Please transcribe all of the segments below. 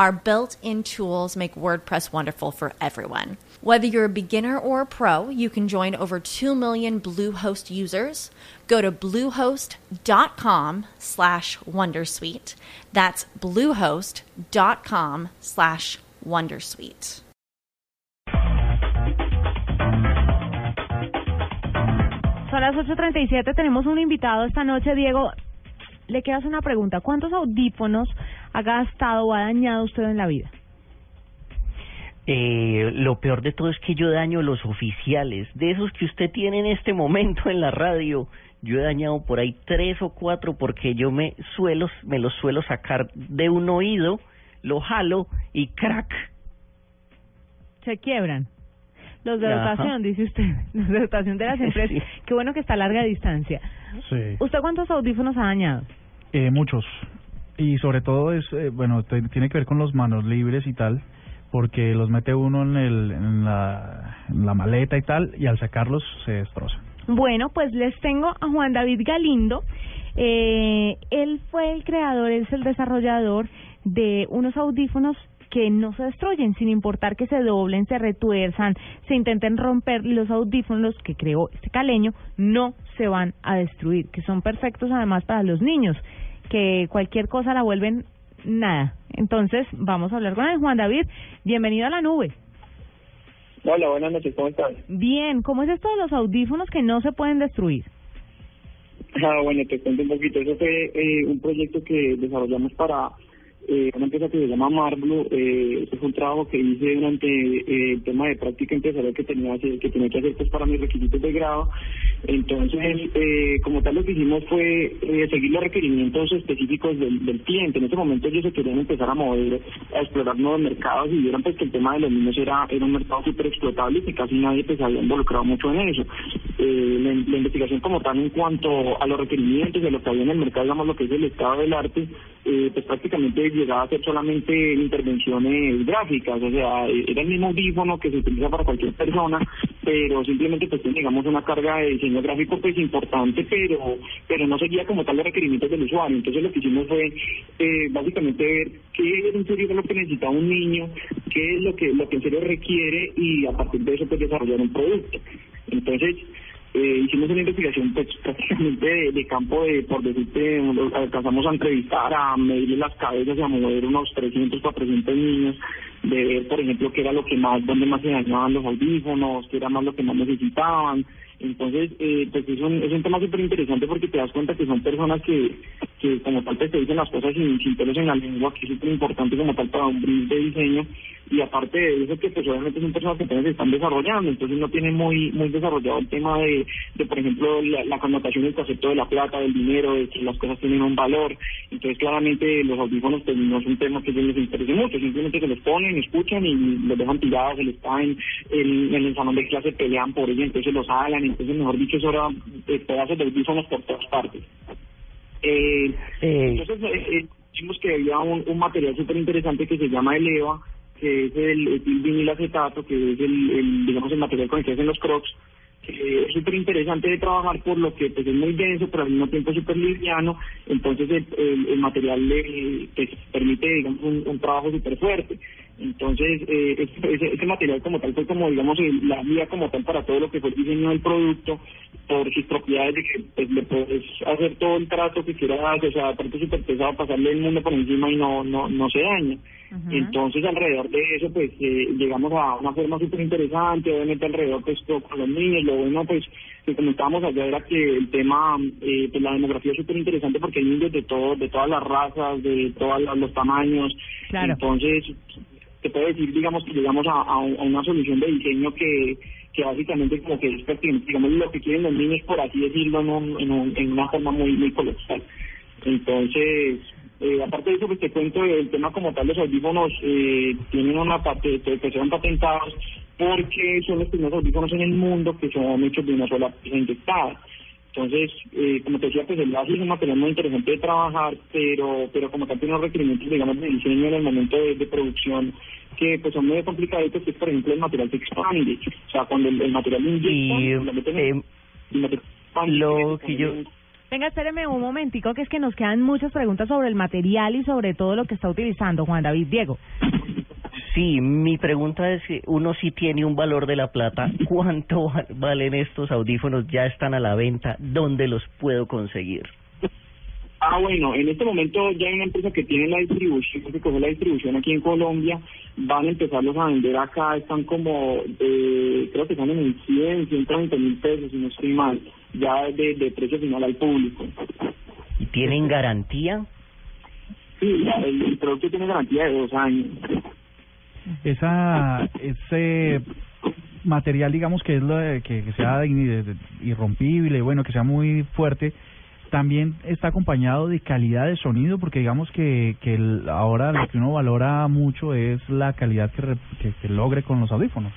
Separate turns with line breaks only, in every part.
Our built in tools make WordPress wonderful for everyone. Whether you're a beginner or a pro, you can join over 2 million Bluehost users. Go to bluehost.com slash wondersuite. That's bluehost.com slash wondersuite.
Son las 8.37, tenemos un invitado esta noche, Diego. Le quiero hacer una pregunta. ¿Cuántos audífonos ha gastado o ha dañado usted en la vida?
Eh, lo peor de todo es que yo daño los oficiales, de esos que usted tiene en este momento en la radio. Yo he dañado por ahí tres o cuatro porque yo me suelo, me los suelo sacar de un oído, lo jalo y crack.
Se quiebran. Los de dotación, dice usted. Los de dotación de las empresas.
Sí.
Qué bueno que está a larga distancia.
Sí,
¿Usted cuántos audífonos ha dañado?
eh, muchos. Y sobre todo es, eh, bueno, tiene que ver con los manos libres y tal, porque los mete uno en, el, en, la, en la maleta y tal, y al sacarlos se destrozan.
Bueno, pues les tengo a Juan David Galindo. Eh, él fue el creador, es el desarrollador de unos audífonos que no se destruyen, sin importar que se doblen, se retuerzan, se intenten romper los audífonos que creó este caleño, no se van a destruir, que son perfectos además para los niños, que cualquier cosa la vuelven nada. Entonces, vamos a hablar con él. Juan David, bienvenido a la nube.
Hola, buenas noches, ¿cómo estás?
Bien, ¿cómo es esto de los audífonos que no se pueden destruir?
Ah, bueno, te cuento un poquito. Eso fue eh, un proyecto que desarrollamos para eh, una empresa que se llama Marblo. Eh, fue un trabajo que hice durante eh, el tema de práctica empresarial que tenía, que que tenía que hacer pues, para mis requisitos de grado. Entonces, eh, como tal, lo que hicimos fue eh, seguir los requerimientos específicos del, del cliente. En ese momento ellos se querían empezar a mover, a explorar nuevos mercados y vieron pues que el tema de los niños era, era un mercado súper explotable y que casi nadie pues había involucrado mucho en eso. Eh, la, la investigación como tal en cuanto a los requerimientos de lo que había en el mercado, digamos lo que es el estado del arte, eh, pues prácticamente llegaba a ser solamente intervenciones gráficas, o sea, eh, era el mismo audífono que se utiliza para cualquier persona, pero simplemente pues tiene, digamos una carga de diseño gráfico pues importante, pero pero no seguía como tal los requerimientos del usuario. Entonces lo que hicimos fue eh, básicamente ver qué es en serio lo que necesita un niño, qué es lo que lo que en serio requiere y a partir de eso pues desarrollar un producto. Entonces eh, hicimos una investigación pues prácticamente de, campo de, por decirte, alcanzamos a entrevistar, a medirle las cabezas y a mover unos 300, 400 niños, de ver, por ejemplo, qué era lo que más, dónde más se dañaban los audífonos, qué era más lo que más necesitaban. Entonces, eh, pues es un, es un tema súper interesante porque te das cuenta que son personas que, que como tal pues, te dicen las cosas sin, sin pelos en la lengua, que es súper importante como tal para un brief de diseño. Y aparte de eso, que pues obviamente son personas que apenas están desarrollando, entonces no tienen muy muy desarrollado el tema de, de por ejemplo, la, connotación del concepto de la plata, del dinero, de que las cosas tienen un valor. Entonces, claramente, los audífonos pues, no es un tema que les interese mucho, simplemente se los ponen, escuchan y los dejan tirados, se les caen, en, en el salón de clase pelean por ellos, entonces los jalan, entonces, mejor dicho, eso era eh, pedazos de audífonos por todas partes. Eh,
Eh,
entonces, eh, eh, vimos que había un, un material súper interesante que se llama el EVA, que es el, vinil acetato, que es el, el, digamos, el material con el que hacen los crocs, que es súper interesante de trabajar por lo que pues, es muy denso, pero al mismo tiempo súper liviano, entonces el, el, el material le pues, permite, digamos, un, un trabajo súper fuerte. Entonces, eh, este, ese, ese material como tal fue como, digamos, el- la guía como tal para todo lo que fue el diseño del producto, por sus propiedades de que pues, le puedes hacer todo el trato que quieras, o sea, aparte súper pesado, pasarle el mundo por encima y no no no se daña. Entonces, alrededor de eso, pues, eh, llegamos a una forma súper interesante, obviamente alrededor, pues, todo con los niños, lo bueno, pues, que comentábamos allá era que el tema, eh, pues, la demografía es súper interesante porque hay niños de todo, de todas las razas, de todos los tamaños,
Claro.
entonces, te puedo decir, digamos, que llegamos a, una solución de diseño que, que básicamente como que es digamos, lo que quieren los niños, por así decirlo, en, en, una forma muy, muy coloquial. Entonces, eh, aparte de eso, pues te cuento el tema como tal, los audífonos eh, tienen una parte, que son patentados porque son los primeros audífonos en el mundo que son hechos de una sola pieza inyectada. Entonces, eh, como te decía, pues el láser es un material muy interesante de trabajar, pero pero como tal tiene unos requerimientos, digamos, de diseño en el momento de, producción que pues son muy complicaditos, que es, por ejemplo, el material se expande. O sea, cuando el, material inyecta,
y, lo, eh, lo que yo...
Venga, espéreme un momentico, que es que nos quedan muchas preguntas sobre el material y sobre todo lo que está utilizando Juan David Diego.
Sí, mi pregunta es, uno sí tiene un valor de la plata, ¿cuánto valen estos audífonos? ¿Ya están a la venta? ¿Dónde los puedo conseguir?
Ah, bueno, en este momento ya hay una empresa que tiene la distribución, que coge la distribución aquí en Colombia, van a empezarlos a vender acá, están como, eh, creo que están en 100, 120 mil pesos, si no estoy mal, ya de, de precio final al público.
¿Y tienen garantía?
Sí, el producto tiene garantía de dos años
esa ese material digamos que es lo que, sea irrompible bueno que sea muy fuerte también está acompañado de calidad de sonido porque digamos que que ahora lo que uno valora mucho es la calidad que, que, logre con los audífonos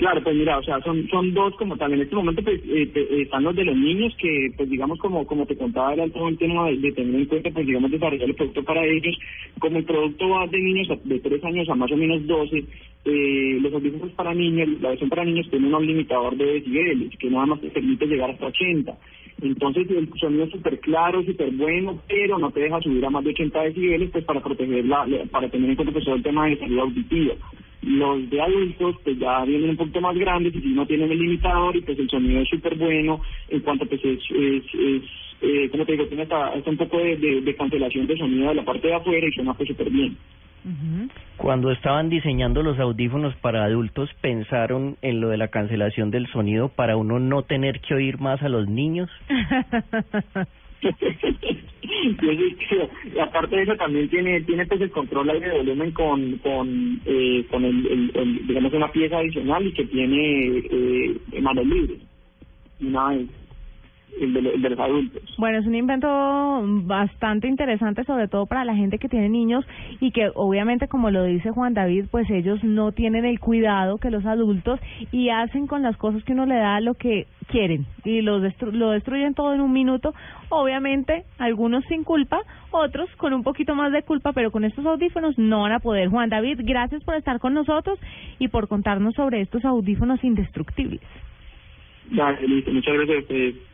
Claro, pues mira, o sea, son son dos como tal. En este momento pues eh, eh, están los de los niños que, pues digamos, como como te contaba, era todo el tema de, tener en cuenta, pues digamos, desarrollar el producto para ellos. Como el producto va de niños de tres años a más o menos 12, eh, los audífonos para niños, la versión para niños tiene un limitador de decibeles, que nada más te permite llegar hasta 80. Entonces el sonido es súper claro, súper bueno, pero no te deja subir a más de 80 decibeles, pues para protegerla, para tener en cuenta pues todo el tema de salud auditiva. Los de adultos pues ya vienen un poquito más grandes y si no tienen el limitador y pues el sonido es súper bueno en cuanto pues es, es, es eh, como te digo, tiene hasta, un poco de, de, cancelación de sonido de la parte de afuera y suena pues súper bien.
Cuando estaban diseñando los audífonos para adultos, ¿pensaron en lo de la cancelación del sonido para uno no tener que oír más a los niños?
y aparte de eso también tiene tiene pues el control de volumen con con eh, con el, el, digamos una pieza adicional y que tiene eh, manos libres. Nada el de, los adultos.
Bueno, es un invento bastante interesante, sobre todo para la gente que tiene niños y que obviamente, como lo dice Juan David, pues ellos no tienen el cuidado que los adultos y hacen con las cosas que uno le da lo que quieren y lo, lo destruyen todo en un minuto. Obviamente, algunos sin culpa, otros con un poquito más de culpa, pero con estos audífonos no van a poder. Juan David, gracias por estar con nosotros y por contarnos sobre estos audífonos indestructibles.
Muchas gracias a ustedes.